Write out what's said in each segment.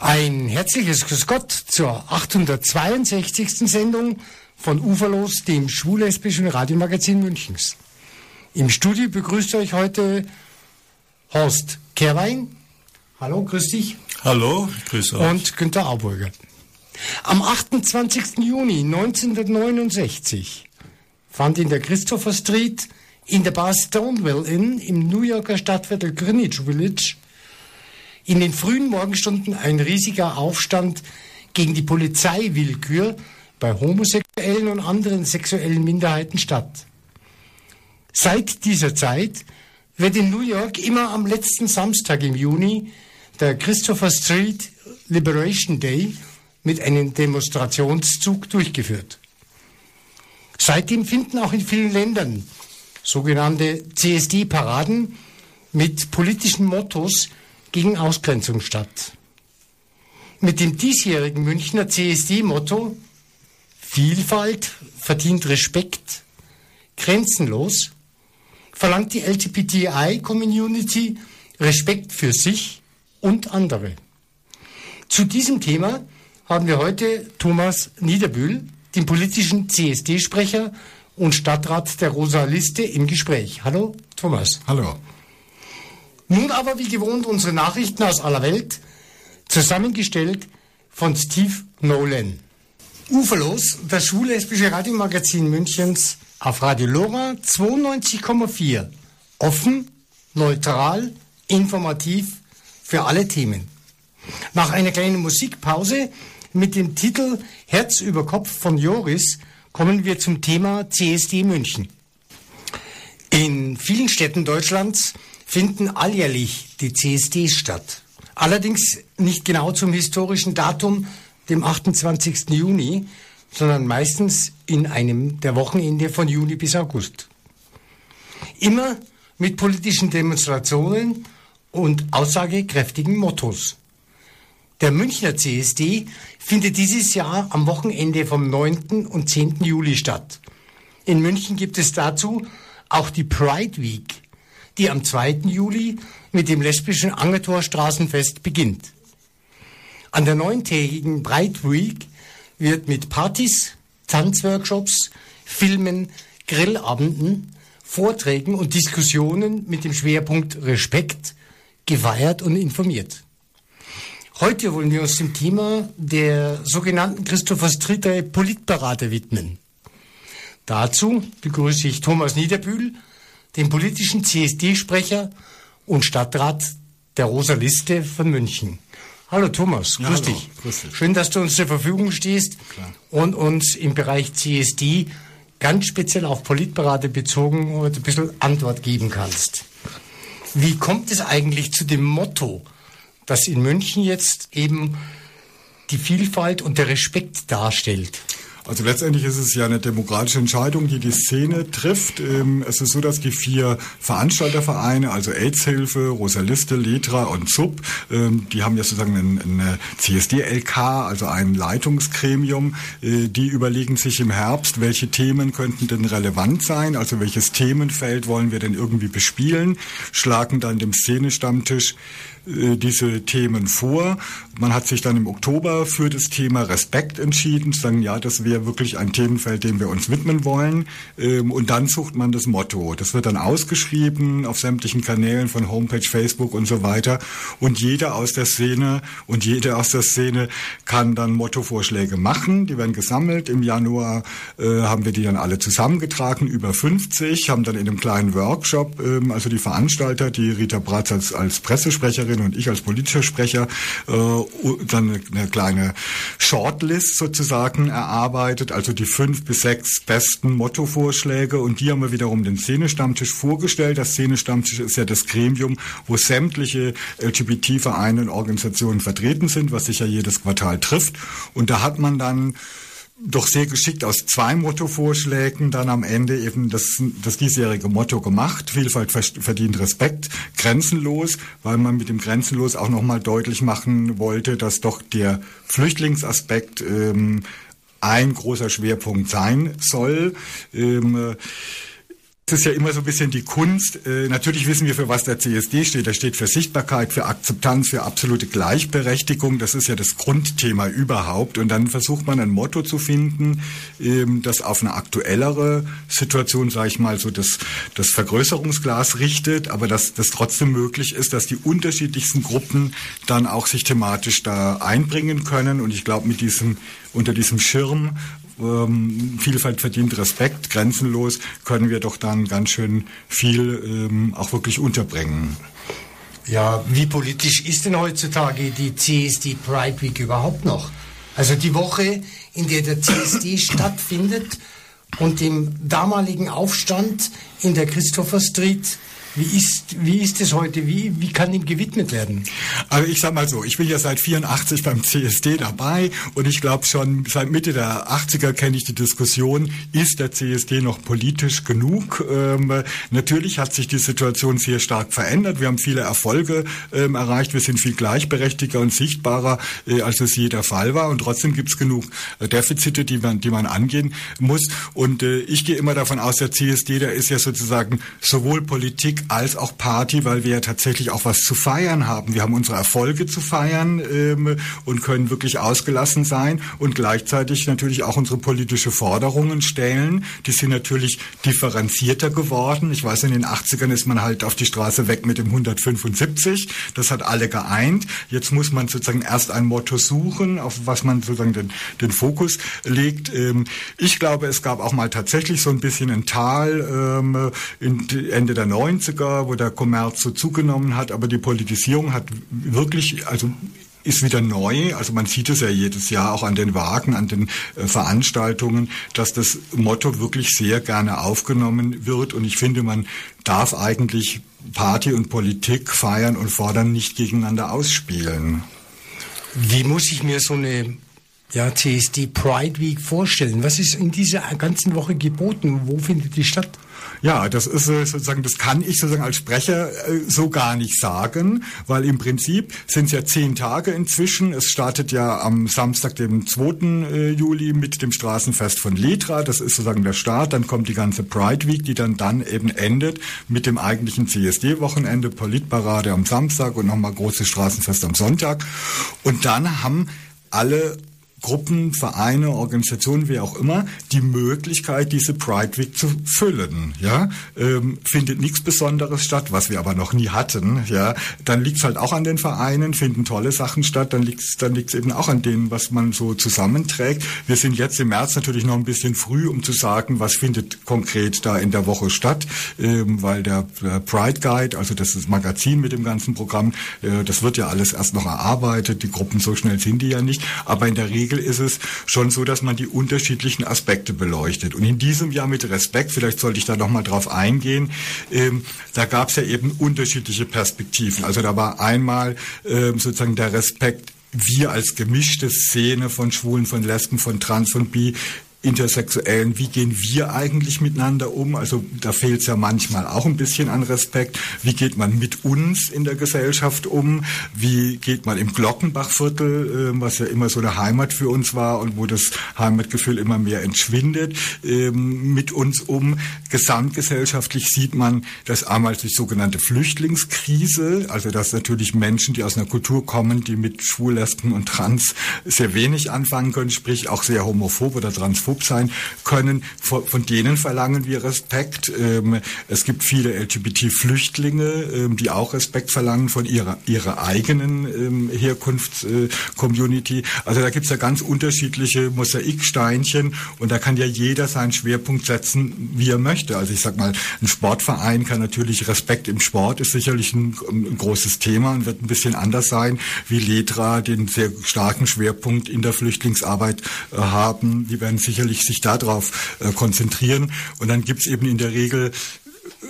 Ein herzliches Grüß Gott zur 862. Sendung von Uferlos, dem schwul-lesbischen Radiomagazin Münchens. Im Studio begrüßt euch heute Horst Kehrwein. Hallo, grüß dich. Hallo, grüß euch. Und Günter Auburger. Am 28. Juni 1969 fand in der Christopher Street in der Bar Stonewall Inn im New Yorker Stadtviertel Greenwich Village in den frühen Morgenstunden ein riesiger Aufstand gegen die Polizeiwillkür bei homosexuellen und anderen sexuellen Minderheiten statt. Seit dieser Zeit wird in New York immer am letzten Samstag im Juni der Christopher Street Liberation Day mit einem Demonstrationszug durchgeführt. Seitdem finden auch in vielen Ländern sogenannte CSD-Paraden mit politischen Mottos gegen Ausgrenzung statt. Mit dem diesjährigen Münchner CSD-Motto Vielfalt verdient Respekt, grenzenlos, verlangt die LGBTI-Community Respekt für sich und andere. Zu diesem Thema haben wir heute Thomas Niederbühl, den politischen CSD-Sprecher und Stadtrat der Rosa Liste, im Gespräch. Hallo, Thomas. Hallo. Nun aber wie gewohnt unsere Nachrichten aus aller Welt, zusammengestellt von Steve Nolan. Uferlos, das schwul-lesbische Radiomagazin Münchens auf Radio Lora 92,4. Offen, neutral, informativ für alle Themen. Nach einer kleinen Musikpause mit dem Titel Herz über Kopf von Joris kommen wir zum Thema CSD München. In vielen Städten Deutschlands finden alljährlich die CSDs statt. Allerdings nicht genau zum historischen Datum, dem 28. Juni, sondern meistens in einem der Wochenende von Juni bis August. Immer mit politischen Demonstrationen und aussagekräftigen Mottos. Der Münchner CSD findet dieses Jahr am Wochenende vom 9. und 10. Juli statt. In München gibt es dazu auch die Pride Week, die am 2. Juli mit dem lesbischen Angertor Straßenfest beginnt. An der neuntägigen Bright Week wird mit Partys, Tanzworkshops, Filmen, Grillabenden, Vorträgen und Diskussionen mit dem Schwerpunkt Respekt geweiert und informiert. Heute wollen wir uns dem Thema der sogenannten Christopher Streeter Politberater widmen. Dazu begrüße ich Thomas Niederbühl, den politischen CSD-Sprecher und Stadtrat der Rosa Liste von München. Hallo Thomas, grüß, ja, hallo, dich. grüß dich. Schön, dass du uns zur Verfügung stehst Klar. und uns im Bereich CSD ganz speziell auf Politberater bezogen und ein bisschen Antwort geben kannst. Wie kommt es eigentlich zu dem Motto, das in München jetzt eben die Vielfalt und der Respekt darstellt? Also letztendlich ist es ja eine demokratische Entscheidung, die die Szene trifft. Ähm, es ist so, dass die vier Veranstaltervereine, also AIDS-Hilfe, Rosaliste, Letra und ZUB, ähm, die haben ja sozusagen eine CSD-LK, also ein Leitungsgremium. Äh, die überlegen sich im Herbst, welche Themen könnten denn relevant sein, also welches Themenfeld wollen wir denn irgendwie bespielen, schlagen dann dem Szenestammtisch diese Themen vor. Man hat sich dann im Oktober für das Thema Respekt entschieden, zu sagen, ja, das wäre wirklich ein Themenfeld, dem wir uns widmen wollen. Ähm, und dann sucht man das Motto. Das wird dann ausgeschrieben auf sämtlichen Kanälen von Homepage, Facebook und so weiter. Und jeder aus der Szene und jede aus der Szene kann dann Mottovorschläge machen. Die werden gesammelt. Im Januar äh, haben wir die dann alle zusammengetragen, über 50, haben dann in einem kleinen Workshop, ähm, also die Veranstalter, die Rita Bratz als, als Pressesprecherin und ich als politischer Sprecher äh, dann eine kleine Shortlist sozusagen erarbeitet, also die fünf bis sechs besten Mottovorschläge und die haben wir wiederum den Szenestammtisch vorgestellt. Das Szenestammtisch ist ja das Gremium, wo sämtliche LGBT-Vereine und Organisationen vertreten sind, was sich ja jedes Quartal trifft. Und da hat man dann doch sehr geschickt aus zwei Mottovorschlägen dann am Ende eben das, das diesjährige Motto gemacht. Vielfalt verdient Respekt, grenzenlos, weil man mit dem grenzenlos auch nochmal deutlich machen wollte, dass doch der Flüchtlingsaspekt ähm, ein großer Schwerpunkt sein soll. Ähm, Das ist ja immer so ein bisschen die Kunst. Äh, natürlich wissen wir, für was der CSD steht. Er steht für Sichtbarkeit, für Akzeptanz, für absolute Gleichberechtigung. Das ist ja das Grundthema überhaupt. Und dann versucht man ein Motto zu finden, ähm, das auf eine aktuellere Situation, sage ich mal, so das, das Vergrößerungsglas richtet, aber dass das trotzdem möglich ist, dass die unterschiedlichsten Gruppen dann auch sich thematisch da einbringen können. Und ich glaube, mit diesem unter diesem Schirm ähm, Vielfalt verdient Respekt, grenzenlos, können wir doch dann ganz schön viel ähm, auch wirklich unterbringen. Ja, wie politisch ist denn heutzutage die CSD Pride Week überhaupt noch? Also die Woche, in der der CSD stattfindet und dem damaligen Aufstand in der Christopher Street wie ist, wie ist es heute? Wie, wie kann ihm gewidmet werden? Also ich sag mal so, ich bin ja seit 84 beim CSD dabei und ich glaube schon seit Mitte der 80er kenne ich die Diskussion, ist der CSD noch politisch genug? Ähm, natürlich hat sich die Situation sehr stark verändert. Wir haben viele Erfolge ähm, erreicht. Wir sind viel gleichberechtigter und sichtbarer, äh, als es je der Fall war. Und trotzdem gibt es genug äh, Defizite, die man, die man angehen muss. Und äh, ich gehe immer davon aus, der CSD, der ist ja sozusagen sowohl Politik als auch Party, weil wir ja tatsächlich auch was zu feiern haben. Wir haben unsere Erfolge zu feiern ähm, und können wirklich ausgelassen sein und gleichzeitig natürlich auch unsere politische Forderungen stellen. Die sind natürlich differenzierter geworden. Ich weiß, in den 80ern ist man halt auf die Straße weg mit dem 175. Das hat alle geeint. Jetzt muss man sozusagen erst ein Motto suchen, auf was man sozusagen den, den Fokus legt. Ähm, ich glaube, es gab auch mal tatsächlich so ein bisschen ein Tal ähm, Ende der 90 90er, wo der Kommerz so zugenommen hat, aber die Politisierung hat wirklich, also ist wieder neu. Also man sieht es ja jedes Jahr auch an den Wagen, an den äh, Veranstaltungen, dass das Motto wirklich sehr gerne aufgenommen wird. Und ich finde, man darf eigentlich Party und Politik feiern und fordern nicht gegeneinander ausspielen. Wie muss ich mir so eine ja, CSD Pride Week vorstellen? Was ist in dieser ganzen Woche geboten? Wo findet die statt? Ja, das ist äh, sozusagen, das kann ich sozusagen als Sprecher äh, so gar nicht sagen, weil im Prinzip sind es ja zehn Tage inzwischen. Es startet ja am Samstag, dem 2. Äh, Juli mit dem Straßenfest von Letra. Das ist sozusagen der Start. Dann kommt die ganze Pride Week, die dann dann eben endet mit dem eigentlichen CSD-Wochenende, Politparade am Samstag und nochmal großes Straßenfest am Sonntag. Und dann haben alle Gruppen, Vereine, Organisationen, wie auch immer, die Möglichkeit, diese Pride Week zu füllen. Ja, ähm, findet nichts Besonderes statt, was wir aber noch nie hatten. Ja, dann liegt es halt auch an den Vereinen, finden tolle Sachen statt. Dann liegt es dann liegt's eben auch an denen, was man so zusammenträgt. Wir sind jetzt im März natürlich noch ein bisschen früh, um zu sagen, was findet konkret da in der Woche statt, ähm, weil der, der Pride Guide, also das ist Magazin mit dem ganzen Programm, äh, das wird ja alles erst noch erarbeitet. Die Gruppen so schnell sind die ja nicht, aber in der Regel Regel ist es schon so, dass man die unterschiedlichen Aspekte beleuchtet. Und in diesem Jahr mit Respekt, vielleicht sollte ich da nochmal drauf eingehen, ähm, da gab es ja eben unterschiedliche Perspektiven. Also da war einmal ähm, sozusagen der Respekt wir als gemischte Szene von Schwulen, von Lesben, von Trans, von Bi, Intersexuellen, wie gehen wir eigentlich miteinander um? Also da fehlt es ja manchmal auch ein bisschen an Respekt. Wie geht man mit uns in der Gesellschaft um? Wie geht man im Glockenbachviertel, äh, was ja immer so eine Heimat für uns war und wo das Heimatgefühl immer mehr entschwindet, äh, mit uns um? Gesamtgesellschaftlich sieht man, dass einmal die sogenannte Flüchtlingskrise, also dass natürlich Menschen, die aus einer Kultur kommen, die mit Schwul, Lesben und Trans sehr wenig anfangen können, sprich auch sehr homophob oder transphob transphob sein können. Von, von denen verlangen wir Respekt. Ähm, es gibt viele LGBT-Flüchtlinge, ähm, die auch Respekt verlangen von ihrer, ihrer eigenen ähm, Herkunftscommunity. Äh, also da gibt es ja ganz unterschiedliche Mosaiksteinchen und da kann ja jeder seinen Schwerpunkt setzen, wie er möchte. Also ich sag mal, ein Sportverein kann natürlich Respekt im Sport ist sicherlich ein, ein großes Thema und wird ein bisschen anders sein, wie Letra den sehr starken Schwerpunkt in der Flüchtlingsarbeit äh, haben. Die werden sicher sicherlich sich darauf äh, konzentrieren. Und dann gibt es eben in der Regel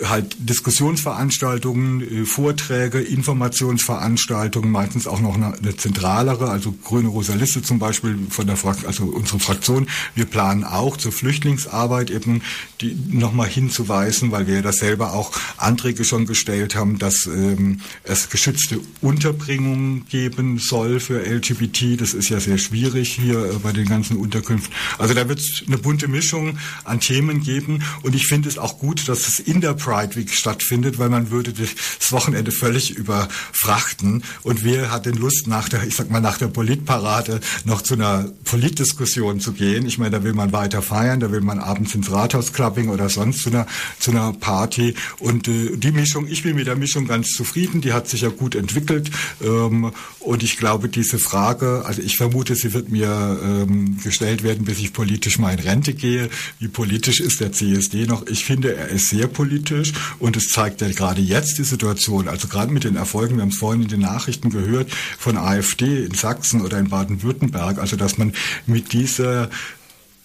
halt Diskussionsveranstaltungen, äh, Vorträge, Informationsveranstaltungen, meistens auch noch eine, zentralere, also Grüne Rosa Liste zum Beispiel von der Fraktion, also unsere Fraktion. Wir planen auch zur Flüchtlingsarbeit eben die nochmal hinzuweisen, weil wir das selber auch Anträge schon gestellt haben, dass ähm, es geschützte Unterbringungen geben soll für LGBT. Das ist ja sehr schwierig hier äh, bei den ganzen Unterkünften. Also da wird es eine bunte Mischung an Themen geben und ich finde es auch gut, dass es in der Pride Week stattfindet, weil man würde das Wochenende völlig überfrachten und wer hat denn Lust nach der, ich sag mal, nach der Politparade noch zu einer Politdiskussion zu gehen? Ich meine, da will man weiter feiern, da will man abends ins Rathaus Clubbing oder sonst zu einer, zu einer Party und äh, die Mischung, ich bin mit der Mischung ganz zufrieden, die hat sich ja gut entwickelt ähm, und ich glaube, diese Frage, also ich vermute, sie wird mir ähm, gestellt werden, bis ich politisch mal in Rente gehe. Wie politisch ist der CSD noch? Ich finde, er ist sehr politisch und es zeigt ja gerade jetzt die Situation, also gerade mit den Erfolgen, wir haben es vorhin in den Nachrichten gehört, von AfD in Sachsen oder in Baden-Württemberg, also dass man mit dieser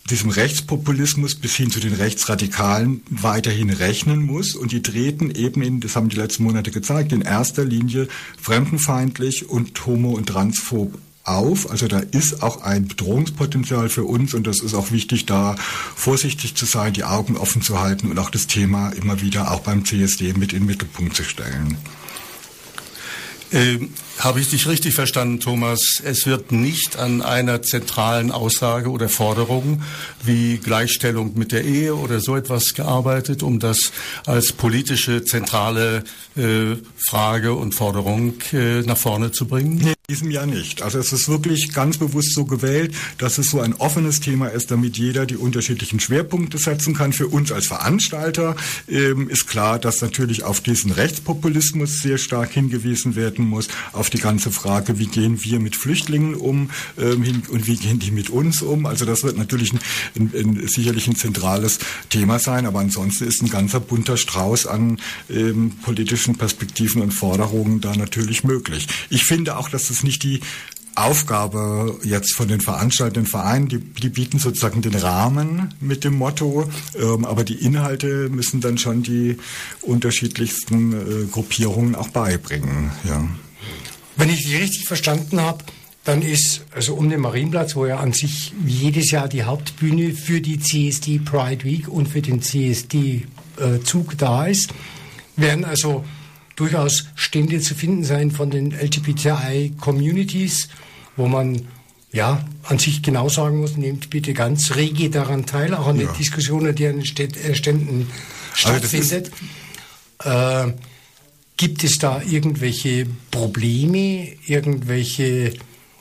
diesem Rechtspopulismus bis hin zu den Rechtsradikalen weiterhin rechnen muss. Und die treten eben in, das haben die letzten Monate gezeigt, in erster Linie fremdenfeindlich und homo- und transphob auf. Also da ist auch ein Bedrohungspotenzial für uns und das ist auch wichtig, da vorsichtig zu sein, die Augen offen zu halten und auch das Thema immer wieder auch beim CSD mit in den Mittelpunkt zu stellen. Ähm, habe ich dich richtig verstanden, Thomas? Es wird nicht an einer zentralen Aussage oder Forderung wie Gleichstellung mit der Ehe oder so etwas gearbeitet, um das als politische zentrale äh, Frage und Forderung äh, nach vorne zu bringen? Nee, diesem Jahr nicht. Also es ist wirklich ganz bewusst so gewählt, dass es so ein offenes Thema ist, damit jeder die unterschiedlichen Schwerpunkte setzen kann. Für uns als Veranstalter ähm, ist klar, dass natürlich auf diesen Rechtspopulismus sehr stark hingewiesen werden muss, auf die ganze Frage, wie gehen wir mit Flüchtlingen um ähm, und wie gehen die mit uns um. Also das wird natürlich ein, ein, ein, sicherlich ein zentrales Thema sein, aber ansonsten ist ein ganzer bunter Strauß an ähm, politischen Perspektiven und Forderungen da natürlich möglich. Ich finde auch, dass es nicht die Aufgabe jetzt von den veranstaltenden Vereinen, die, die bieten sozusagen den Rahmen mit dem Motto, ähm, aber die Inhalte müssen dann schon die unterschiedlichsten äh, Gruppierungen auch beibringen. Ja. Wenn ich dich richtig verstanden habe, dann ist also um den Marienplatz, wo ja an sich jedes Jahr die Hauptbühne für die CSD Pride Week und für den CSD äh, Zug da ist, werden also durchaus Stände zu finden sein von den LGBTI-Communities, wo man ja an sich genau sagen muss, nehmt bitte ganz rege daran teil, auch an ja. den Diskussionen, die an den äh, Ständen stattfindet. Äh, gibt es da irgendwelche Probleme, irgendwelche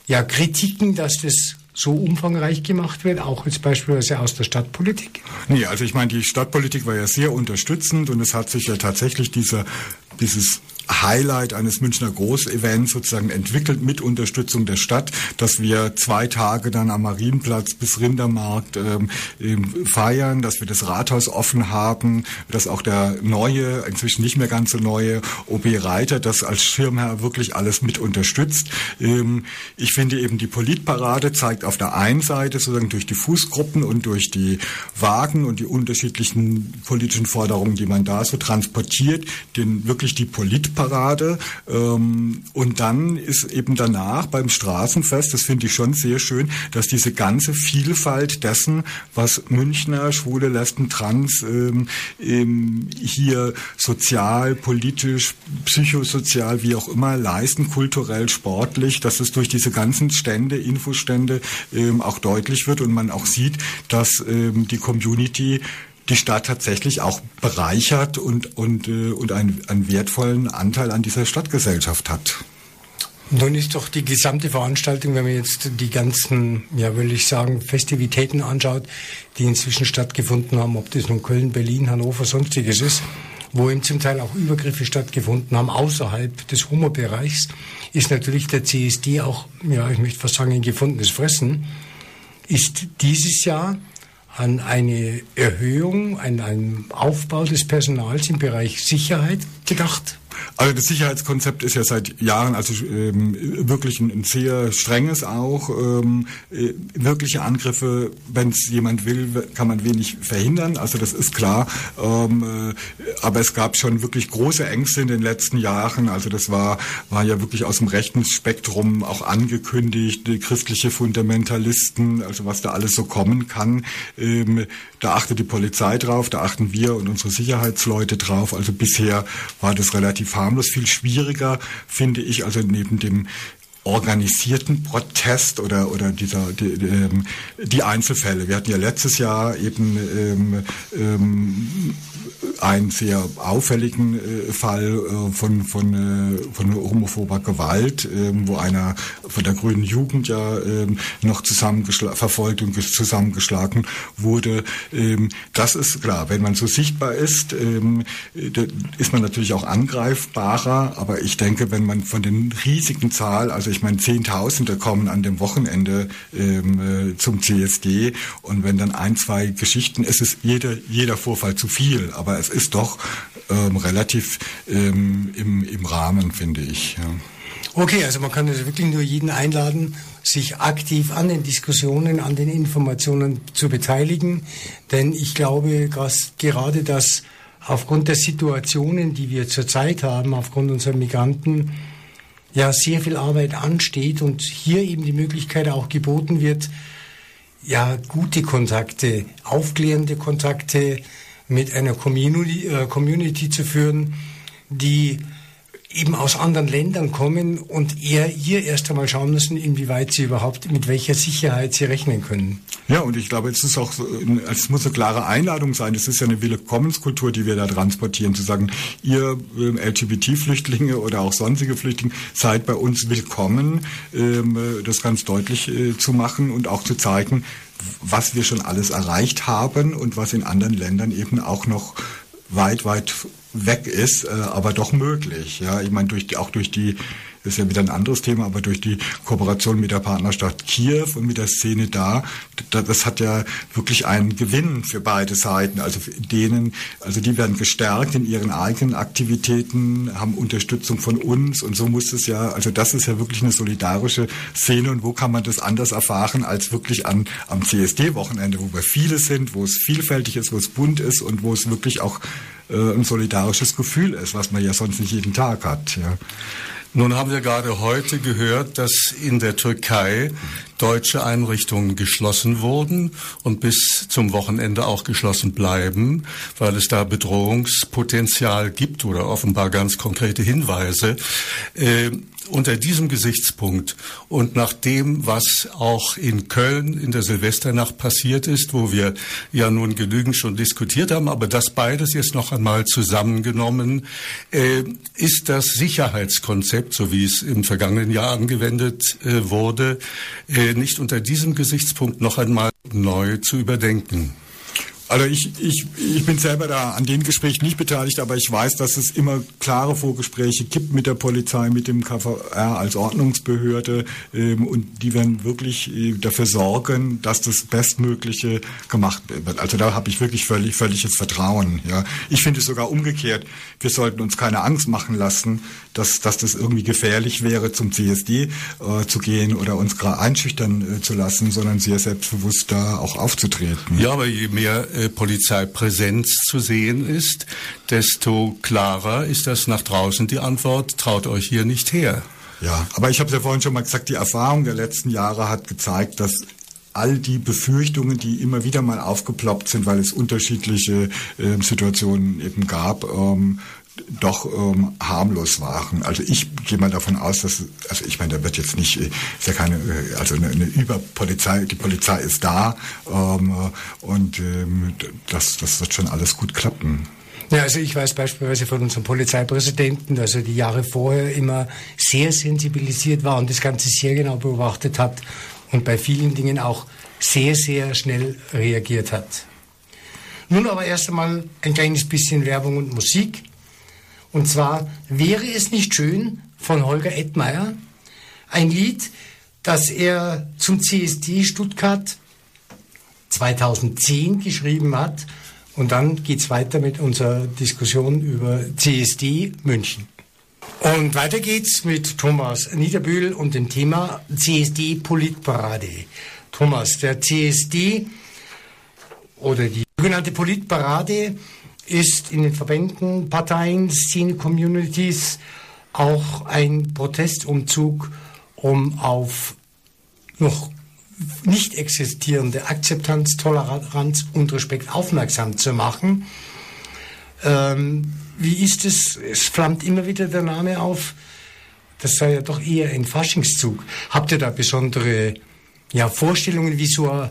ja, Kritiken, dass das so umfangreich gemacht wird, auch jetzt beispielsweise aus der Stadtpolitik? Nee, also ich meine, die Stadtpolitik war ja sehr unterstützend und es hat sich ja tatsächlich dieser, dieses Highlight eines Münchner Großevents sozusagen entwickelt mit Unterstützung der Stadt, dass wir zwei Tage dann am Marienplatz bis Rindermarkt ähm, feiern, dass wir das Rathaus offen haben, dass auch der neue, inzwischen nicht mehr ganz so neue OB Reiter das als Schirmherr wirklich alles mit unterstützt. Ähm, ich finde eben die Politparade zeigt auf der einen Seite sozusagen durch die Fußgruppen und durch die Wagen und die unterschiedlichen politischen Forderungen, die man da so transportiert, den wirklich die Polit Hitparade. Ähm, und dann ist eben danach beim Straßenfest, das finde ich schon sehr schön, dass diese ganze Vielfalt dessen, was Münchner, Schwule, Lesben, Trans ähm, ähm, hier sozial, politisch, psychosozial, wie auch immer leisten, kulturell, sportlich, dass es durch diese ganzen Stände, Infostände ähm, auch deutlich wird und man auch sieht, dass ähm, die Community die Stadt tatsächlich auch bereichert und, und, äh, und einen, einen wertvollen Anteil an dieser Stadtgesellschaft hat. Nun ist doch die gesamte Veranstaltung, wenn man jetzt die ganzen, ja, will ich sagen, Festivitäten anschaut, die inzwischen stattgefunden haben, ob das nun Köln, Berlin, Hannover, sonstiges ist, wo eben zum Teil auch Übergriffe stattgefunden haben außerhalb des Homo-Bereichs, ist natürlich der CSD auch, ja, ich möchte fast sagen, ein gefundenes Fressen, ist dieses Jahr an eine Erhöhung, an einen Aufbau des Personals im Bereich Sicherheit gedacht Also das Sicherheitskonzept ist ja seit Jahren also ähm, wirklich ein, ein, sehr strenges auch. Ähm, äh, wirkliche Angriffe, wenn es jemand will, kann man wenig verhindern. Also das ist klar. Ähm, äh, aber es gab schon wirklich große Ängste in den letzten Jahren. Also das war war ja wirklich aus dem rechten Spektrum auch angekündigt. Christliche Fundamentalisten, also was da alles so kommen kann. Ähm, da achtet die Polizei drauf, da achten wir und unsere Sicherheitsleute drauf. Also bisher war das relativ harmlos. Viel schwieriger finde ich also neben dem organisierten Protest oder oder dieser die, die, ähm, die Einzelfälle. Wir hatten ja letztes Jahr eben ähm, ähm, einen sehr auffälligen äh, Fall äh, von, von, äh, von homophober Gewalt, äh, wo einer von der grünen Jugend ja äh, noch verfolgt und zusammengeschlagen wurde. Ähm, das ist klar, wenn man so sichtbar ist, ähm, ist man natürlich auch angreifbarer, aber ich denke, wenn man von den riesigen Zahl, also ich meine Zehntausende kommen an dem Wochenende ähm, äh, zum CSD und wenn dann ein, zwei Geschichten, es ist jeder, jeder Vorfall zu viel, aber es ist doch ähm, relativ ähm, im, im Rahmen, finde ich. Ja. Okay, also man kann also wirklich nur jeden einladen, sich aktiv an den Diskussionen, an den Informationen zu beteiligen. Denn ich glaube, dass gerade das aufgrund der Situationen, die wir zurzeit haben, aufgrund unserer Migranten, ja sehr viel Arbeit ansteht und hier eben die Möglichkeit auch geboten wird, ja gute Kontakte, aufklärende Kontakte mit einer Community, äh, Community zu führen, die eben aus anderen Ländern kommen und eher hier erst einmal schauen müssen, inwieweit sie überhaupt, mit welcher Sicherheit sie rechnen können. Ja, und ich glaube, es ist auch, es muss eine klare Einladung sein. Es ist ja eine Willkommenskultur, die wir da transportieren, zu sagen, ihr ähm, LGBT-Flüchtlinge oder auch sonstige Flüchtlinge seid bei uns willkommen, ähm, das ganz deutlich äh, zu machen und auch zu zeigen, was wir schon alles erreicht haben und was in anderen Ländern eben auch noch weit, weit weg ist, äh, aber doch möglich. Ja, ich meine durch auch durch die ist ja wieder ein anderes Thema, aber durch die Kooperation mit der Partnerstadt Kiew und mit der Szene da, das hat ja wirklich einen Gewinn für beide Seiten. Also denen, also die werden gestärkt in ihren eigenen Aktivitäten, haben Unterstützung von uns und so muss es ja, also das ist ja wirklich eine solidarische Szene und wo kann man das anders erfahren als wirklich an, am CSD-Wochenende, wo wir viele sind, wo es vielfältig ist, wo es bunt ist und wo es wirklich auch äh, ein solidarisches Gefühl ist, was man ja sonst nicht jeden Tag hat. Ja. Nun haben wir gerade heute gehört, dass in der Türkei deutsche Einrichtungen geschlossen wurden und bis zum Wochenende auch geschlossen bleiben, weil es da Bedrohungspotenzial gibt oder offenbar ganz konkrete Hinweise. Äh, unter diesem Gesichtspunkt und nach dem, was auch in Köln in der Silvesternacht passiert ist, wo wir ja nun genügend schon diskutiert haben, aber das beides jetzt noch einmal zusammengenommen, äh, ist das Sicherheitskonzept, so wie es im vergangenen Jahr angewendet äh, wurde, äh, nicht unter diesem Gesichtspunkt noch einmal neu zu überdenken. Also ich, ich, ich bin selber da an dem Gespräch nicht beteiligt, aber ich weiß, dass es immer klare Vorgespräche gibt mit der Polizei, mit dem KVR als Ordnungsbehörde ähm, und die werden wirklich äh, dafür sorgen, dass das Bestmögliche gemacht wird. Also da habe ich wirklich völlig, völliges Vertrauen. Ja. Ich finde es sogar umgekehrt. Wir sollten uns keine Angst machen lassen, dass, dass das irgendwie gefährlich wäre, zum CSD äh, zu gehen oder uns einschüchtern äh, zu lassen, sondern sehr selbstbewusst da auch aufzutreten. Ja, aber je mehr äh, Polizeipräsenz zu sehen ist, desto klarer ist das nach draußen die Antwort, traut euch hier nicht her. Ja, aber ich habe es ja vorhin schon mal gesagt, die Erfahrung der letzten Jahre hat gezeigt, dass all die Befürchtungen, die immer wieder mal aufgeploppt sind, weil es unterschiedliche äh, Situationen eben gab, ähm, doch ähm, harmlos waren. Also ich gehe mal davon aus, dass, also ich meine, da wird jetzt nicht, äh, ist ja keine, äh, also eine, eine Überpolizei, die Polizei ist da ähm, äh, und ähm, das, das wird schon alles gut klappen. Ja, also ich weiß beispielsweise von unserem Polizeipräsidenten, dass er die Jahre vorher immer sehr sensibilisiert war und das Ganze sehr genau beobachtet hat und bei vielen Dingen auch sehr, sehr schnell reagiert hat. Nun aber erst einmal ein kleines bisschen Werbung und Musik. Und zwar wäre es nicht schön von Holger Edmeier, ein Lied, das er zum CSD Stuttgart 2010 geschrieben hat. Und dann geht es weiter mit unserer Diskussion über CSD München. Und weiter geht's mit Thomas Niederbühl und dem Thema CSD Politparade. Thomas, der CSD oder die sogenannte Politparade ist in den Verbänden, Parteien, Szene-Communities auch ein Protestumzug, um auf noch nicht existierende Akzeptanz, Toleranz und Respekt aufmerksam zu machen. Ähm, wie ist es? Es flammt immer wieder der Name auf. Das sei ja doch eher ein Faschingszug. Habt ihr da besondere ja, Vorstellungen, wie so ein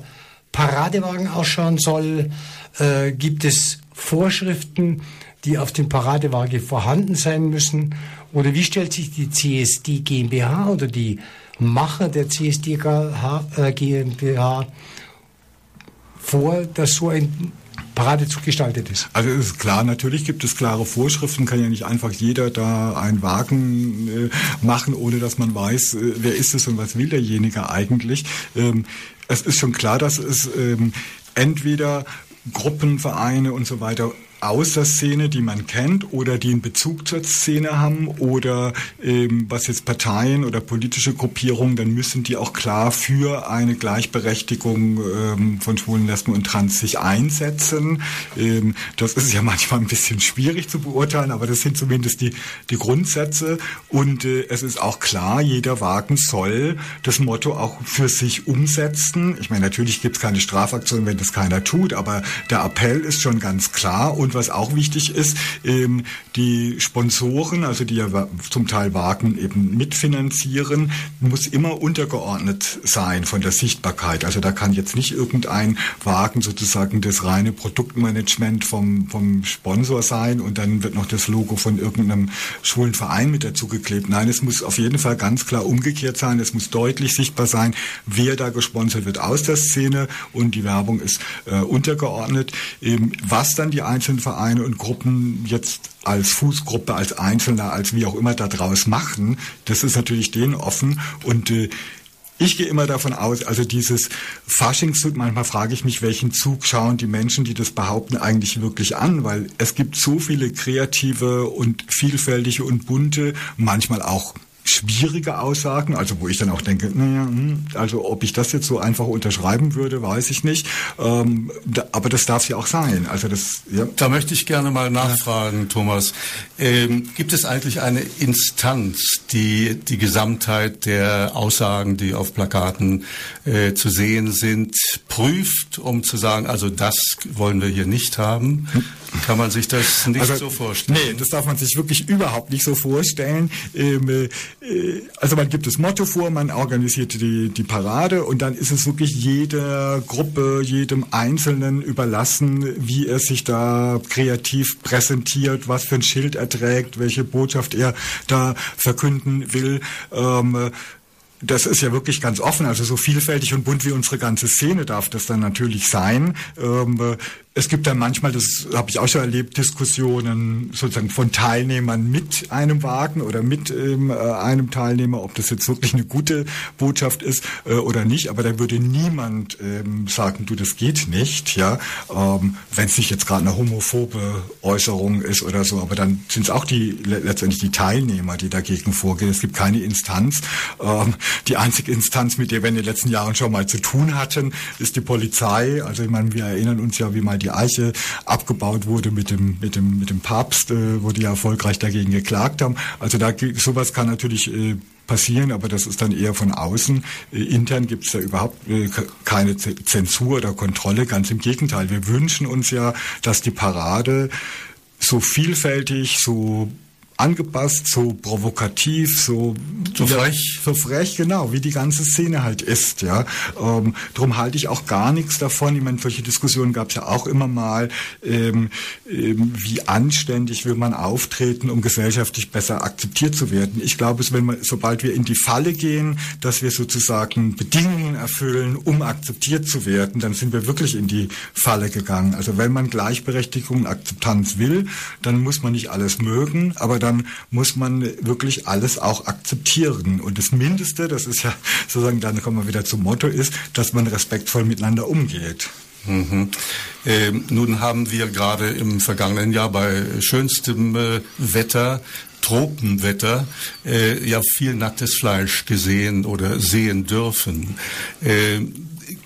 Paradewagen ausschauen soll? Äh, gibt es Vorschriften, die auf dem Paradewagen vorhanden sein müssen? Oder wie stellt sich die CSD GmbH oder die Macher der CSD GmbH äh, vor, dass so ein Paradezug gestaltet ist. Also ist klar, natürlich gibt es klare Vorschriften, kann ja nicht einfach jeder da einen Wagen äh, machen, ohne dass man weiß, äh, wer ist es und was will derjenige eigentlich. Ähm, es ist schon klar, dass es ähm, entweder Gruppen, Vereine und so weiter aus der Szene, die man kennt oder die einen Bezug zur Szene haben oder ähm, was jetzt Parteien oder politische Gruppierungen, dann müssen die auch klar für eine Gleichberechtigung ähm, von Schwulen, Lesben und Trans sich einsetzen. Ähm, das ist ja manchmal ein bisschen schwierig zu beurteilen, aber das sind zumindest die, die Grundsätze. Und äh, es ist auch klar, jeder Wagen soll das Motto auch für sich umsetzen. Ich meine, natürlich gibt es keine Strafaktion, wenn das keiner tut, aber der Appell ist schon ganz klar und was auch wichtig ist, ähm, die Sponsoren, also die ja zum Teil Wagen eben mitfinanzieren, muss immer untergeordnet sein von der Sichtbarkeit. Also da kann jetzt nicht irgendein Wagen sozusagen das reine Produktmanagement vom, vom Sponsor sein und dann wird noch das Logo von irgendeinem schwulen Verein mit dazu geklebt. Nein, es muss auf jeden Fall ganz klar umgekehrt sein. Es muss deutlich sichtbar sein, wer da gesponsert wird aus der Szene und die Werbung ist äh, untergeordnet. Ähm, was dann die einzelnen Vereine und Gruppen jetzt als Fußgruppe, als Einzelner, als wie auch immer da draus machen, das ist natürlich denen offen. Und äh, ich gehe immer davon aus, also dieses Faschingszug, manchmal frage ich mich, welchen Zug schauen die Menschen, die das behaupten, eigentlich wirklich an, weil es gibt so viele kreative und vielfältige und bunte, manchmal auch schwierige Aussagen, also wo ich dann auch denke, naja, hm, also ob ich das jetzt so einfach unterschreiben würde, weiß ich nicht. Ähm, da, aber das darf ja auch sein. Also das, ja. Da möchte ich gerne mal nachfragen, ja. Thomas. Ähm, gibt es eigentlich eine Instanz, die die Gesamtheit der Aussagen, die auf Plakaten äh, zu sehen sind, prüft, um zu sagen, also das wollen wir hier nicht haben? Kann man sich das nicht also, so vorstellen? Nee, das darf man sich wirklich überhaupt nicht so vorstellen. Ähm, äh, also man gibt das Motto vor, man organisiert die, die Parade und dann ist es wirklich jeder Gruppe, jedem Einzelnen überlassen, wie er sich da kreativ präsentiert, was für ein Schild er trägt, welche Botschaft er da verkünden will. Ähm, das ist ja wirklich ganz offen, also so vielfältig und bunt wie unsere ganze Szene darf das dann natürlich sein. Ähm, es gibt dann manchmal, das habe ich auch schon erlebt, Diskussionen sozusagen von Teilnehmern mit einem Wagen oder mit ähm, äh, einem Teilnehmer, ob das jetzt wirklich eine gute Botschaft ist äh, oder nicht. Aber da würde niemand ähm, sagen, du, das geht nicht, ja, ähm, wenn es nicht jetzt gerade eine homophobe Äußerung ist oder so. Aber dann sind es auch die letztendlich die Teilnehmer, die dagegen vorgehen. Es gibt keine Instanz. Ähm, die einzige Instanz, mit der wir in den letzten Jahren schon mal zu tun hatten, ist die Polizei. Also ich meine, wir erinnern uns ja, wie mal die Eiche abgebaut wurde mit dem, mit dem, mit dem Papst, äh, wo die erfolgreich dagegen geklagt haben. Also da sowas kann natürlich äh, passieren, aber das ist dann eher von außen. Äh, intern gibt es da überhaupt äh, keine Zensur oder Kontrolle. Ganz im Gegenteil. Wir wünschen uns ja, dass die Parade so vielfältig, so angepasst, so provokativ, so, so frech. So frech, genau, wie die ganze Szene halt ist, ja. Ähm, drum halte ich auch gar nichts davon. Ich meine, solche Diskussionen gab es ja auch immer mal. Ähm, ähm, wie anständig will man auftreten, um gesellschaftlich besser akzeptiert zu werden? Ich glaube, es, wenn man, sobald wir in die Falle gehen, dass wir sozusagen Bedingungen erfüllen, um akzeptiert zu werden, dann sind wir wirklich in die Falle gegangen. Also wenn man Gleichberechtigung und Akzeptanz will, dann muss man nicht alles mögen, aber dann muss man wirklich alles auch akzeptieren. Und das Mindeste, das ist ja sozusagen, dann kommen wir wieder zum Motto, ist, dass man respektvoll miteinander umgeht. Mhm. Ähm, nun haben wir gerade im vergangenen Jahr bei schönstem äh, Wetter Tropenwetter äh, ja viel nacktes Fleisch gesehen oder sehen dürfen. Äh,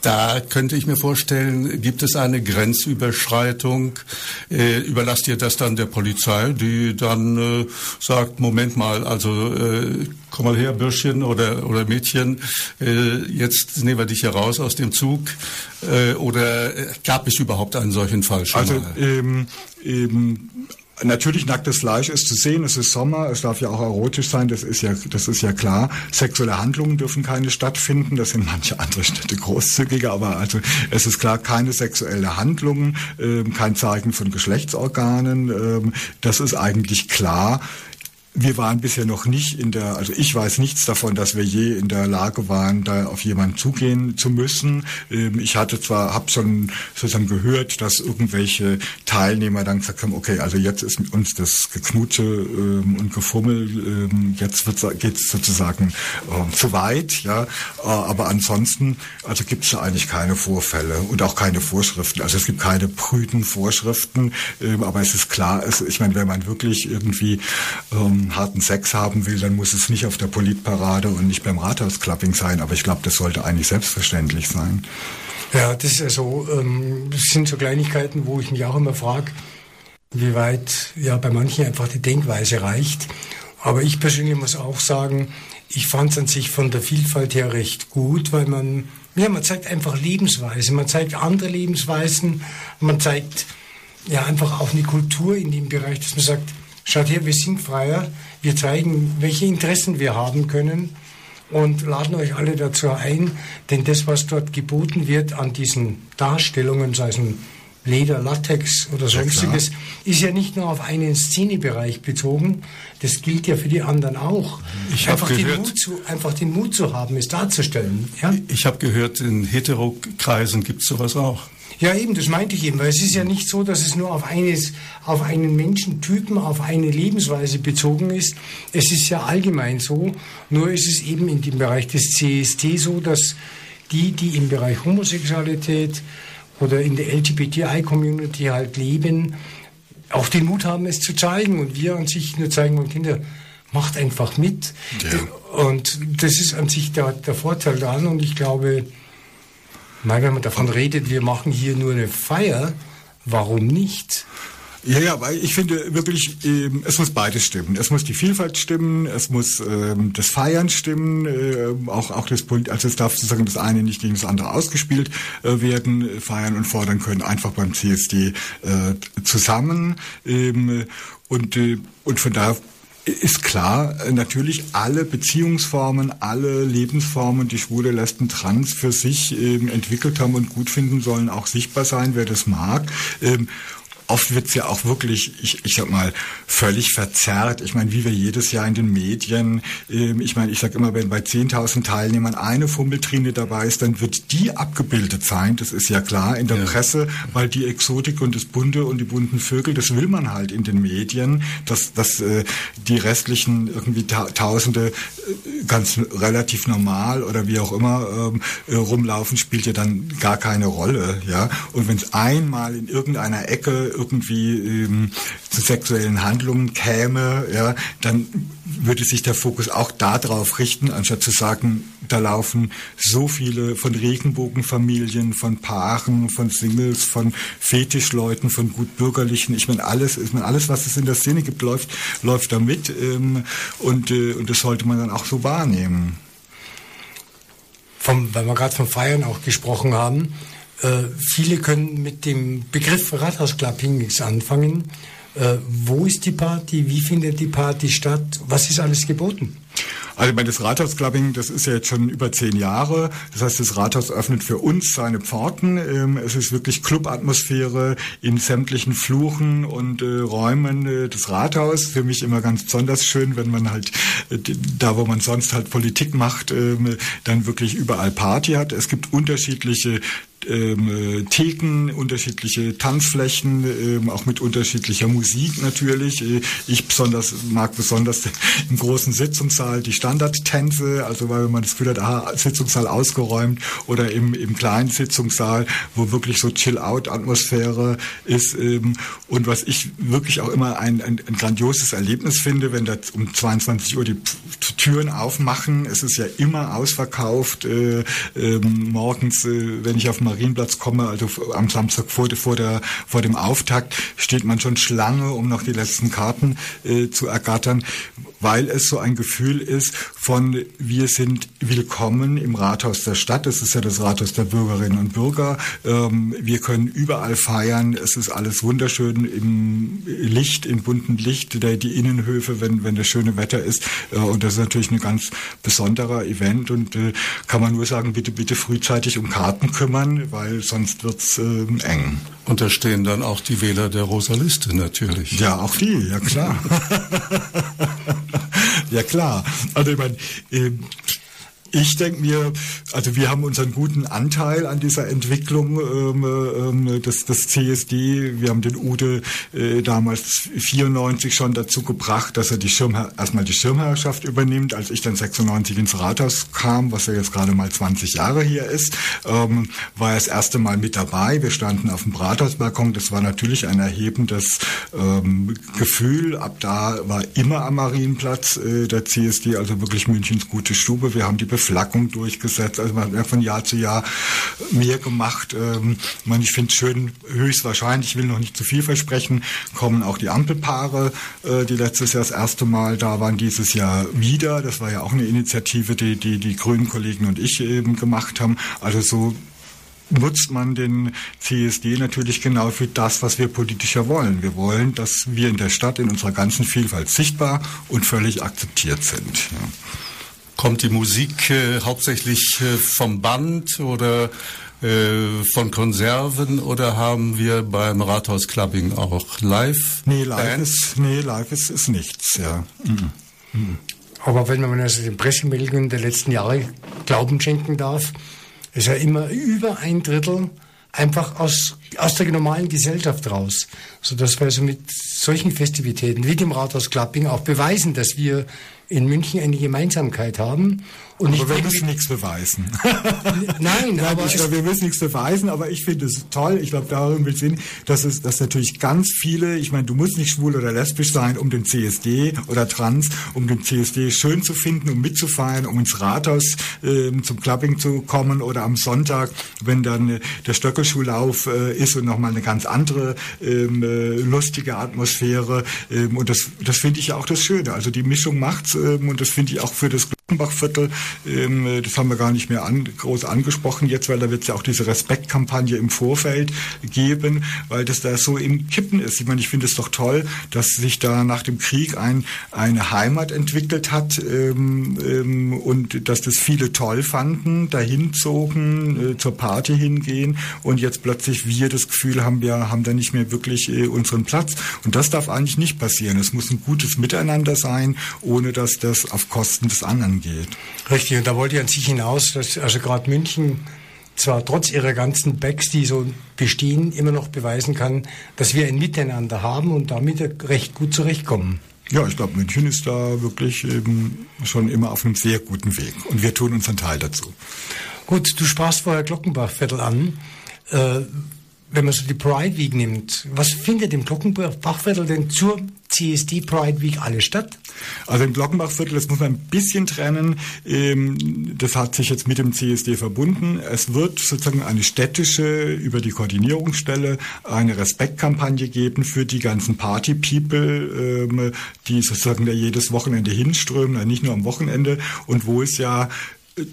da könnte ich mir vorstellen, gibt es eine Grenzüberschreitung? Äh, überlasst ihr das dann der Polizei, die dann äh, sagt, Moment mal, also äh, komm mal her, Bürschchen oder, oder Mädchen, äh, jetzt nehmen wir dich hier raus aus dem Zug. Äh, oder gab es überhaupt einen solchen Fall schon also, mal? Ähm, ähm, Natürlich nacktes Fleisch ist zu sehen, es ist Sommer, es darf ja auch erotisch sein, das ist ja, das ist ja klar. Sexuelle Handlungen dürfen keine stattfinden, das sind manche andere Städte großzügiger, aber also es ist klar, keine sexuelle Handlungen, äh, kein Zeigen von Geschlechtsorganen, äh, das ist eigentlich klar. Wir waren bisher noch nicht in der, also ich weiß nichts davon, dass wir je in der Lage waren, da auf jemanden zugehen zu müssen. Ähm, ich hatte zwar, habe schon sozusagen gehört, dass irgendwelche Teilnehmer dann gesagt haben, okay, also jetzt ist mit uns das Geknutsche ähm, und Gefummel, ähm, jetzt geht es sozusagen zu weit, ja. Äh, aber ansonsten, also gibt es da eigentlich keine Vorfälle und auch keine Vorschriften. Also es gibt keine prüden Vorschriften, aber es ist klar, ich meine, wenn man wirklich irgendwie harten Sex haben will, dann muss es nicht auf der Politparade und nicht beim Rathausclubbing sein. Aber ich glaube, das sollte eigentlich selbstverständlich sein. Ja, das ist also, ähm, das sind so Kleinigkeiten, wo ich mich auch immer frage, wie weit ja bei manchen einfach die Denkweise reicht. Aber ich persönlich muss auch sagen, ich fand es an sich von der Vielfalt her recht gut, weil man, ja, man zeigt einfach Lebensweise, man zeigt andere Lebensweisen, man zeigt ja einfach auch eine Kultur in dem Bereich, dass man sagt, schaut her, wir sind freier, wir zeigen, welche Interessen wir haben können und laden euch alle dazu ein, denn das, was dort geboten wird an diesen Darstellungen, sei es ein Leder, Latex oder sonstiges, ja, ist ja nicht nur auf einen Szenebereich bezogen, das gilt ja für die anderen auch. Ich einfach, gehört, den Mut zu, einfach den Mut zu haben, es darzustellen. Ja? Ich habe gehört, in Heterokreisen gibt es sowas auch. Ja, eben, das meinte ich eben, weil es ist ja nicht so, dass es nur auf, eines, auf einen Menschentypen, auf eine Lebensweise bezogen ist. Es ist ja allgemein so, nur ist es eben in dem Bereich des CST so, dass die, die im Bereich Homosexualität oder in der LGBTI-Community halt leben, auch den Mut haben, es zu zeigen und wir an sich nur zeigen wollen, Kinder, macht einfach mit. Ja. Und das ist an sich der, der Vorteil daran und ich glaube, Nein, wenn man davon redet, wir machen hier nur eine Feier, warum nicht? Ja, ja, weil ich finde wirklich, ähm, es muss beides stimmen. Es muss die Vielfalt stimmen, es muss ähm, das Feiern stimmen, äh, auch auch das also es darf sozusagen das eine nicht gegen das andere ausgespielt äh, werden. Feiern und fordern können einfach beim CSD äh, zusammen ähm, und äh, und von daher ist klar, natürlich alle Beziehungsformen, alle Lebensformen, die Schwule, Lesben, Trans für sich ähm, entwickelt haben und gut finden sollen, auch sichtbar sein, wer das mag. Oft wird's ja auch wirklich, ich, ich sag mal, völlig verzerrt. Ich meine, wie wir jedes Jahr in den Medien, ähm, ich meine, ich sag immer, wenn bei 10.000 Teilnehmern eine Fummeltrine dabei ist, dann wird die abgebildet sein. Das ist ja klar in der ja. Presse, weil die Exotik und das Bunte und die bunten Vögel, das will man halt in den Medien, dass, dass äh, die restlichen irgendwie ta Tausende äh, ganz relativ normal oder wie auch immer ähm, äh, rumlaufen, spielt ja dann gar keine Rolle. Ja? Und wenn es einmal in irgendeiner Ecke irgendwie ähm, zu sexuellen Handlungen käme, ja, dann würde sich der Fokus auch darauf richten, anstatt zu sagen, da laufen so viele von Regenbogenfamilien, von Paaren, von Singles, von Fetischleuten, von gutbürgerlichen. Ich meine, alles, ich meine, alles, was es in der Szene gibt, läuft, läuft da mit ähm, und, äh, und das sollte man dann auch so wahrnehmen. Vom, weil wir gerade von Feiern auch gesprochen haben, äh, viele können mit dem Begriff Rathausclubbing nichts anfangen. Äh, wo ist die Party? Wie findet die Party statt? Was ist alles geboten? Also ich meine, das Rathausclubbing, das ist ja jetzt schon über zehn Jahre. Das heißt, das Rathaus öffnet für uns seine Pforten. Ähm, es ist wirklich Clubatmosphäre in sämtlichen Fluchen und äh, Räumen äh, des Rathaus. Für mich immer ganz besonders schön, wenn man halt äh, da, wo man sonst halt Politik macht, ähm, dann wirklich überall Party hat. Es gibt unterschiedliche ähm, Theken, unterschiedliche Tanzflächen, ähm, auch mit unterschiedlicher Musik natürlich. Ich besonders mag besonders im großen Sitzungssaal die Standardtänze, also weil man das Gefühl hat, aha, Sitzungssaal ausgeräumt oder im, im kleinen Sitzungssaal, wo wirklich so Chill-Out-Atmosphäre ist. Ähm, und was ich wirklich auch immer ein, ein, ein grandioses Erlebnis finde, wenn da um 22 Uhr die Türen aufmachen. Es ist ja immer ausverkauft. Äh, äh, morgens, äh, wenn ich auf den Marienplatz komme, also am Samstag vor, vor, der, vor dem Auftakt, steht man schon Schlange, um noch die letzten Karten äh, zu ergattern, weil es so ein Gefühl ist von wir sind willkommen im Rathaus der Stadt. Es ist ja das Rathaus der Bürgerinnen und Bürger. Ähm, wir können überall feiern. Es ist alles wunderschön im Licht, im bunten Licht, der, die Innenhöfe, wenn, wenn das schöne Wetter ist. Äh, und das ist natürlich ein ganz besonderer Event und äh, kann man nur sagen, bitte, bitte frühzeitig um Karten kümmern, weil sonst wird's äh, eng. Und da stehen dann auch die Wähler der Rosaliste natürlich. Ja, auch die, ja klar. ja klar. Also ich meine, äh, ich denke mir, also wir haben unseren guten Anteil an dieser Entwicklung ähm, ähm, des, des CSD. Wir haben den Ude äh, damals 94 schon dazu gebracht, dass er die Schirmherr erstmal die Schirmherrschaft übernimmt. Als ich dann 96 ins Rathaus kam, was ja jetzt gerade mal 20 Jahre hier ist, ähm, war er das erste Mal mit dabei. Wir standen auf dem Rathausbalkon. Das war natürlich ein erhebendes ähm, Gefühl. Ab da war immer am Marienplatz äh, der CSD, also wirklich Münchens gute Stube. Wir haben die Beflaggung durchgesetzt. Also man hat von Jahr zu Jahr mehr gemacht. Ähm, man, ich finde es schön, höchstwahrscheinlich, ich will noch nicht zu viel versprechen, kommen auch die Ampelpaare, äh, die letztes Jahr das erste Mal da waren, dieses Jahr wieder. Das war ja auch eine Initiative, die die, die grünen Kollegen und ich eben gemacht haben. Also so nutzt man den CSD natürlich genau für das, was wir politischer wollen. Wir wollen, dass wir in der Stadt in unserer ganzen Vielfalt sichtbar und völlig akzeptiert sind. Ja. Kommt die Musik äh, hauptsächlich äh, vom Band oder äh, von Konserven oder haben wir beim Rathaus Clubbing auch live? Nee, live ist, nee, live ist, ist nichts, ja. Mhm. Mhm. Aber wenn man also den Pressemeldungen der letzten Jahre Glauben schenken darf, ist ja immer über ein Drittel einfach aus, aus der normalen Gesellschaft raus. Sodass wir also mit solchen Festivitäten wie dem Rathaus Klapping auch beweisen, dass wir in München eine Gemeinsamkeit haben. Und aber wir müssen nichts beweisen. Nein, Nein aber ich glaube, wir müssen nichts beweisen, aber ich finde es toll. Ich glaube, darum will es hin, dass es, dass natürlich ganz viele, ich meine, du musst nicht schwul oder lesbisch sein, um den CSD oder trans, um den CSD schön zu finden, um mitzufeiern, um ins Rathaus äh, zum Clubbing zu kommen oder am Sonntag, wenn dann äh, der Stöckelschuhlauf äh, ist und nochmal eine ganz andere ähm, äh, lustige Atmosphäre. Ähm, und das, das finde ich ja auch das Schöne. Also die Mischung macht's ähm, und das finde ich auch für das Glockenbachviertel, ähm, das haben wir gar nicht mehr an, groß angesprochen jetzt, weil da wird es ja auch diese Respektkampagne im Vorfeld geben, weil das da so im Kippen ist. Ich meine, ich finde es doch toll, dass sich da nach dem Krieg ein, eine Heimat entwickelt hat ähm, ähm, und dass das viele toll fanden, dahin zogen, äh, zur Party hingehen und jetzt plötzlich wir das Gefühl haben, wir haben da nicht mehr wirklich äh, unseren Platz. Und das darf eigentlich nicht passieren. Es muss ein gutes Miteinander sein, ohne dass das auf Kosten des anderen geht. Richtig, und da wollte ich an sich hinaus, dass also gerade München zwar trotz ihrer ganzen Backs, die so bestehen, immer noch beweisen kann, dass wir ein Miteinander haben und damit recht gut zurechtkommen. Ja, ich glaube, München ist da wirklich eben schon immer auf einem sehr guten Weg. Und wir tun unseren Teil dazu. Gut, du sprachst vorher Glockenbachviertel an. Äh, wenn man so die Pride Week nimmt, was findet im Glockenbachviertel denn zur CSD Pride Week alles statt? Also im Glockenbachviertel, das muss man ein bisschen trennen. Ähm, das hat sich jetzt mit dem CSD verbunden. Es wird sozusagen eine städtische, über die Koordinierungsstelle, eine Respektkampagne geben für die ganzen Party-People, ähm, die sozusagen da jedes Wochenende hinströmen, nicht nur am Wochenende, und wo es ja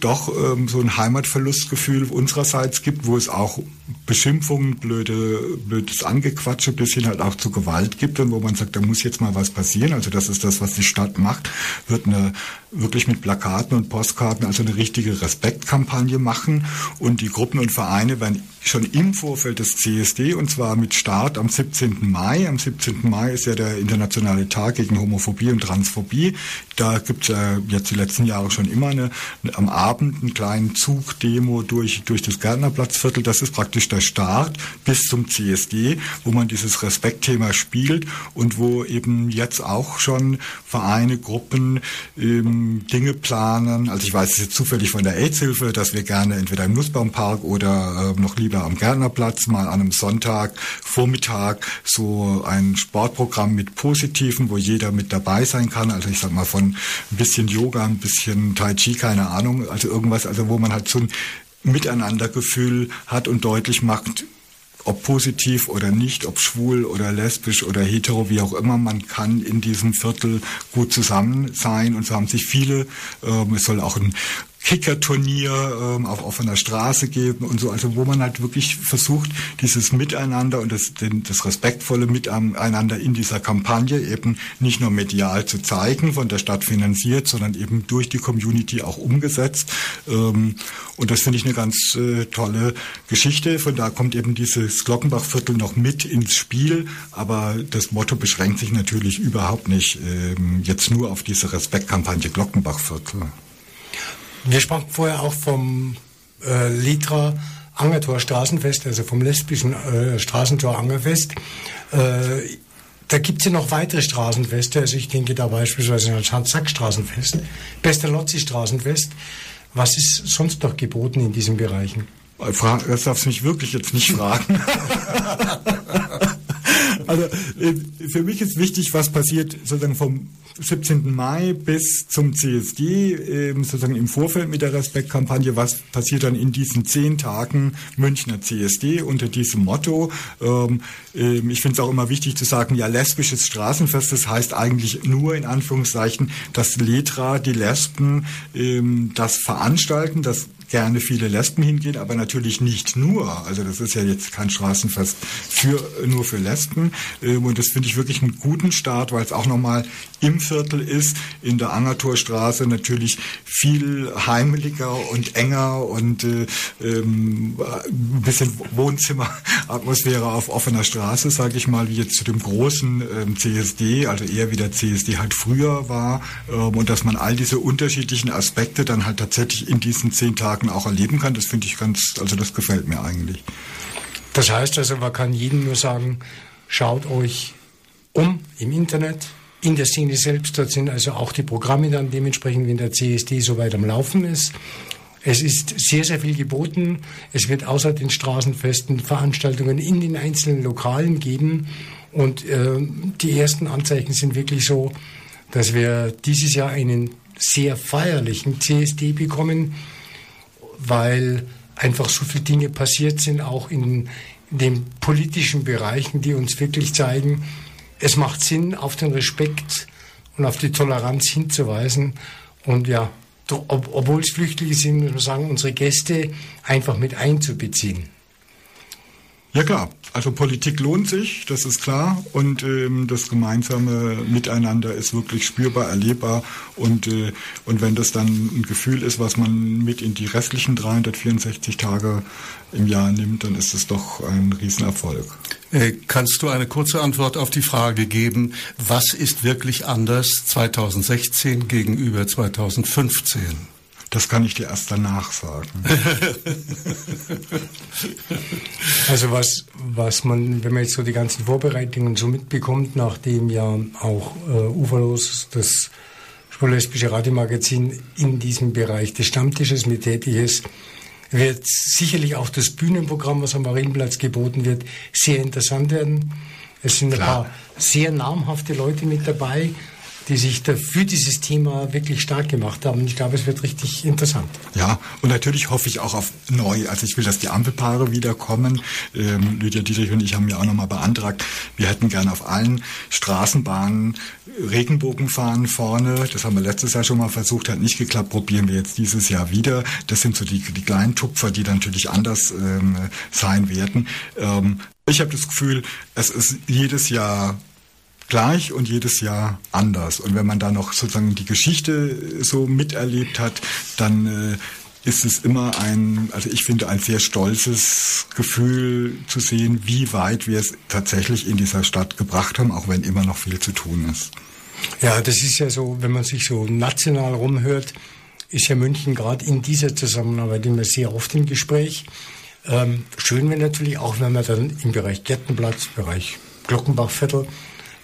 doch ähm, so ein Heimatverlustgefühl unsererseits gibt, wo es auch Beschimpfungen, blöde, blödes Angequatsche bis hin halt auch zu Gewalt gibt und wo man sagt, da muss jetzt mal was passieren. Also das ist das, was die Stadt macht, wird eine wirklich mit Plakaten und Postkarten also eine richtige Respektkampagne machen und die Gruppen und Vereine werden schon im Vorfeld des CSD und zwar mit Start am 17. Mai. Am 17. Mai ist ja der internationale Tag gegen Homophobie und Transphobie. Da gibt es ja jetzt die letzten Jahre schon immer eine, am Abend einen kleinen Zugdemo durch, durch das Gärtnerplatzviertel. Das ist praktisch der Start bis zum CSD, wo man dieses Respektthema spielt und wo eben jetzt auch schon Vereine, Gruppen ähm, Dinge planen. Also ich weiß es jetzt zufällig von der AIDS-Hilfe, dass wir gerne entweder im Nussbaumpark oder äh, noch lieber am Gärtnerplatz mal an einem Sonntag Vormittag so ein Sportprogramm mit Positiven, wo jeder mit dabei sein kann. Also ich sag mal von ein bisschen Yoga, ein bisschen Tai Chi, keine Ahnung. Also irgendwas, also wo man halt so ein Miteinandergefühl hat und deutlich macht, ob positiv oder nicht, ob schwul oder lesbisch oder hetero, wie auch immer, man kann in diesem Viertel gut zusammen sein und so haben sich viele, ähm, es soll auch ein Kickerturnier ähm, auf offener Straße geben und so, also wo man halt wirklich versucht, dieses Miteinander und das, den, das respektvolle Miteinander in dieser Kampagne eben nicht nur medial zu zeigen, von der Stadt finanziert, sondern eben durch die Community auch umgesetzt. Ähm, und das finde ich eine ganz äh, tolle Geschichte. Von da kommt eben dieses Glockenbachviertel noch mit ins Spiel, aber das Motto beschränkt sich natürlich überhaupt nicht ähm, jetzt nur auf diese Respektkampagne Glockenbachviertel. Wir sprachen vorher auch vom äh, Litra Angertor Straßenfest, also vom lesbischen äh, Straßentor Angerfest. Äh, da gibt es ja noch weitere Straßenfeste. Also ich denke da beispielsweise an das Hans-Sack-Straßenfest, Pestalozzi-Straßenfest. Was ist sonst noch geboten in diesen Bereichen? Das darfst du mich wirklich jetzt nicht fragen. also äh, für mich ist wichtig, was passiert sozusagen vom 17. Mai bis zum CSD, ähm, sozusagen im Vorfeld mit der Respektkampagne, was passiert dann in diesen zehn Tagen Münchner CSD unter diesem Motto. Ähm, ähm, ich finde es auch immer wichtig zu sagen, ja, lesbisches Straßenfest, das heißt eigentlich nur in Anführungszeichen, dass Letra, die Lesben, das veranstalten, das gerne viele Lesben hingehen, aber natürlich nicht nur. Also das ist ja jetzt kein Straßenfest für, nur für Lesben. Ähm, und das finde ich wirklich einen guten Start, weil es auch nochmal im Viertel ist, in der Angertorstraße natürlich viel heimeliger und enger und äh, ähm, ein bisschen Wohnzimmeratmosphäre auf offener Straße, sage ich mal, wie jetzt zu dem großen ähm, CSD, also eher wie der CSD halt früher war. Ähm, und dass man all diese unterschiedlichen Aspekte dann halt tatsächlich in diesen zehn Tagen Staaten auch erleben kann. Das finde ich ganz, also das gefällt mir eigentlich. Das heißt also, man kann jedem nur sagen, schaut euch um im Internet, in der Szene selbst. Dort sind also auch die Programme dann dementsprechend, wenn der CSD so weit am Laufen ist. Es ist sehr, sehr viel geboten. Es wird außer den Straßenfesten Veranstaltungen in den einzelnen Lokalen geben. Und äh, die ersten Anzeichen sind wirklich so, dass wir dieses Jahr einen sehr feierlichen CSD bekommen weil einfach so viele Dinge passiert sind, auch in, den politischen Bereichen, die uns wirklich zeigen, es macht Sinn, auf den Respekt und auf die Toleranz hinzuweisen. Und ja, ob, obwohl es Flüchtlinge sind, muss man sagen, unsere Gäste einfach mit einzubeziehen. Ja klar, also Politik lohnt sich, das ist klar. Und ähm, das gemeinsame Miteinander ist wirklich spürbar, erlebbar. Und, äh, und wenn das dann ein Gefühl ist, was man mit in die restlichen 364 Tage im Jahr nimmt, dann ist es doch ein Riesenerfolg. Äh, kannst du eine kurze Antwort auf die Frage geben, was ist wirklich anders 2016 gegenüber 2015? Das kann ich dir erst danach sagen. also was, was man, wenn man jetzt so die ganzen Vorbereitungen so mitbekommt, nachdem ja auch äh, Uferlos das schwul-lesbische Radiomagazin in diesem Bereich des Stammtisches mit tätig ist, wird sicherlich auch das Bühnenprogramm, was am Marienplatz geboten wird, sehr interessant werden. Es sind Klar. ein paar sehr namhafte Leute mit dabei die sich für dieses Thema wirklich stark gemacht haben. Ich glaube, es wird richtig interessant. Ja, und natürlich hoffe ich auch auf neu. Also ich will, dass die Ampelpaare wiederkommen. Ähm, Lydia Dietrich und ich haben ja auch nochmal beantragt, wir hätten gerne auf allen Straßenbahnen Regenbogen fahren vorne. Das haben wir letztes Jahr schon mal versucht, hat nicht geklappt. Probieren wir jetzt dieses Jahr wieder. Das sind so die, die kleinen Tupfer, die dann natürlich anders ähm, sein werden. Ähm, ich habe das Gefühl, es ist jedes Jahr gleich und jedes Jahr anders. Und wenn man da noch sozusagen die Geschichte so miterlebt hat, dann äh, ist es immer ein, also ich finde, ein sehr stolzes Gefühl zu sehen, wie weit wir es tatsächlich in dieser Stadt gebracht haben, auch wenn immer noch viel zu tun ist. Ja, das ist ja so, wenn man sich so national rumhört, ist ja München gerade in dieser Zusammenarbeit immer sehr oft im Gespräch. Ähm, schön wäre natürlich auch, wenn man dann im Bereich Gärtenplatz, Bereich Glockenbachviertel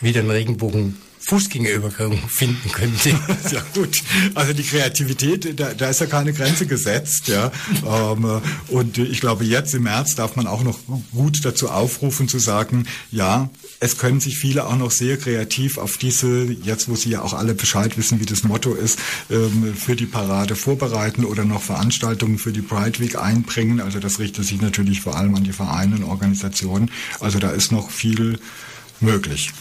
wieder einen Regenbogen Fußgängerübergang finden könnte. ja gut, also die Kreativität, da, da ist ja keine Grenze gesetzt, ja. Ähm, und ich glaube, jetzt im März darf man auch noch gut dazu aufrufen zu sagen, ja, es können sich viele auch noch sehr kreativ auf diese, jetzt wo sie ja auch alle Bescheid wissen, wie das Motto ist, ähm, für die Parade vorbereiten oder noch Veranstaltungen für die Pride Week einbringen. Also das richtet sich natürlich vor allem an die Vereine und Organisationen. Also da ist noch viel möglich.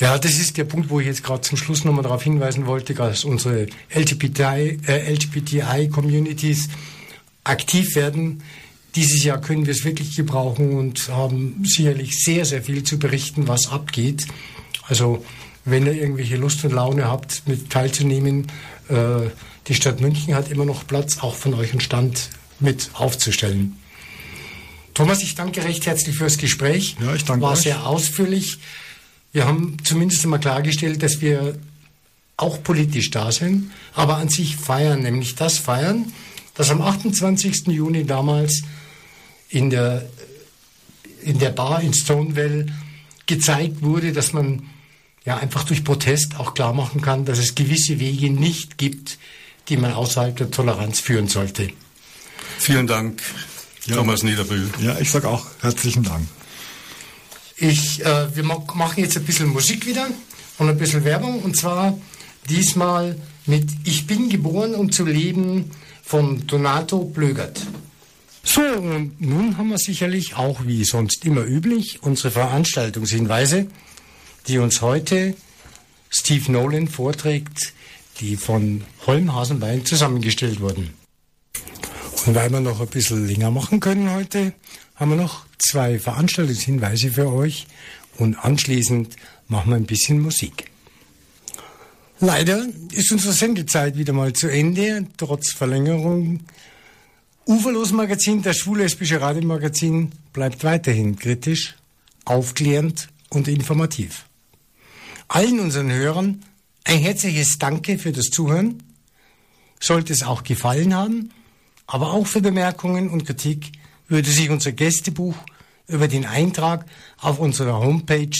Ja, das ist der Punkt, wo ich jetzt gerade zum Schluss nochmal darauf hinweisen wollte, dass unsere LGBTI-Communities äh, LGBTI aktiv werden. Dieses Jahr können wir es wirklich gebrauchen und haben sicherlich sehr, sehr viel zu berichten, was abgeht. Also wenn ihr irgendwelche Lust und Laune habt, mit teilzunehmen, äh, die Stadt München hat immer noch Platz, auch von euch einen Stand mit aufzustellen. Thomas, ich danke recht herzlich fürs Gespräch. Ja, ich danke War euch. sehr ausführlich. Wir haben zumindest einmal klargestellt, dass wir auch politisch da sind, aber an sich feiern, nämlich das feiern, dass am 28. Juni damals in der, in der Bar in Stonewall gezeigt wurde, dass man ja einfach durch Protest auch klar machen kann, dass es gewisse Wege nicht gibt, die man außerhalb der Toleranz führen sollte. Vielen Dank, ja. Thomas Niederbühl. Ja, ich sage auch herzlichen Dank. Ich, äh, wir machen jetzt ein bisschen Musik wieder und ein bisschen Werbung und zwar diesmal mit Ich bin geboren, um zu leben von Donato Blögert. So, und nun haben wir sicherlich auch wie sonst immer üblich unsere Veranstaltungshinweise, die uns heute Steve Nolan vorträgt, die von Holm Hasenbein zusammengestellt wurden. Und weil wir noch ein bisschen länger machen können heute, haben wir noch zwei Veranstaltungshinweise für euch und anschließend machen wir ein bisschen Musik. Leider ist unsere Sendezeit wieder mal zu Ende, trotz Verlängerung. Uferlos Magazin, das schwul-lesbische Radiomagazin, bleibt weiterhin kritisch, aufklärend und informativ. Allen unseren Hörern ein herzliches Danke für das Zuhören. Sollte es auch gefallen haben, aber auch für Bemerkungen und Kritik würde sich unser Gästebuch über den Eintrag auf unserer Homepage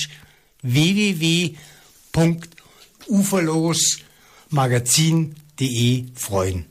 www.uferlosmagazin.de freuen.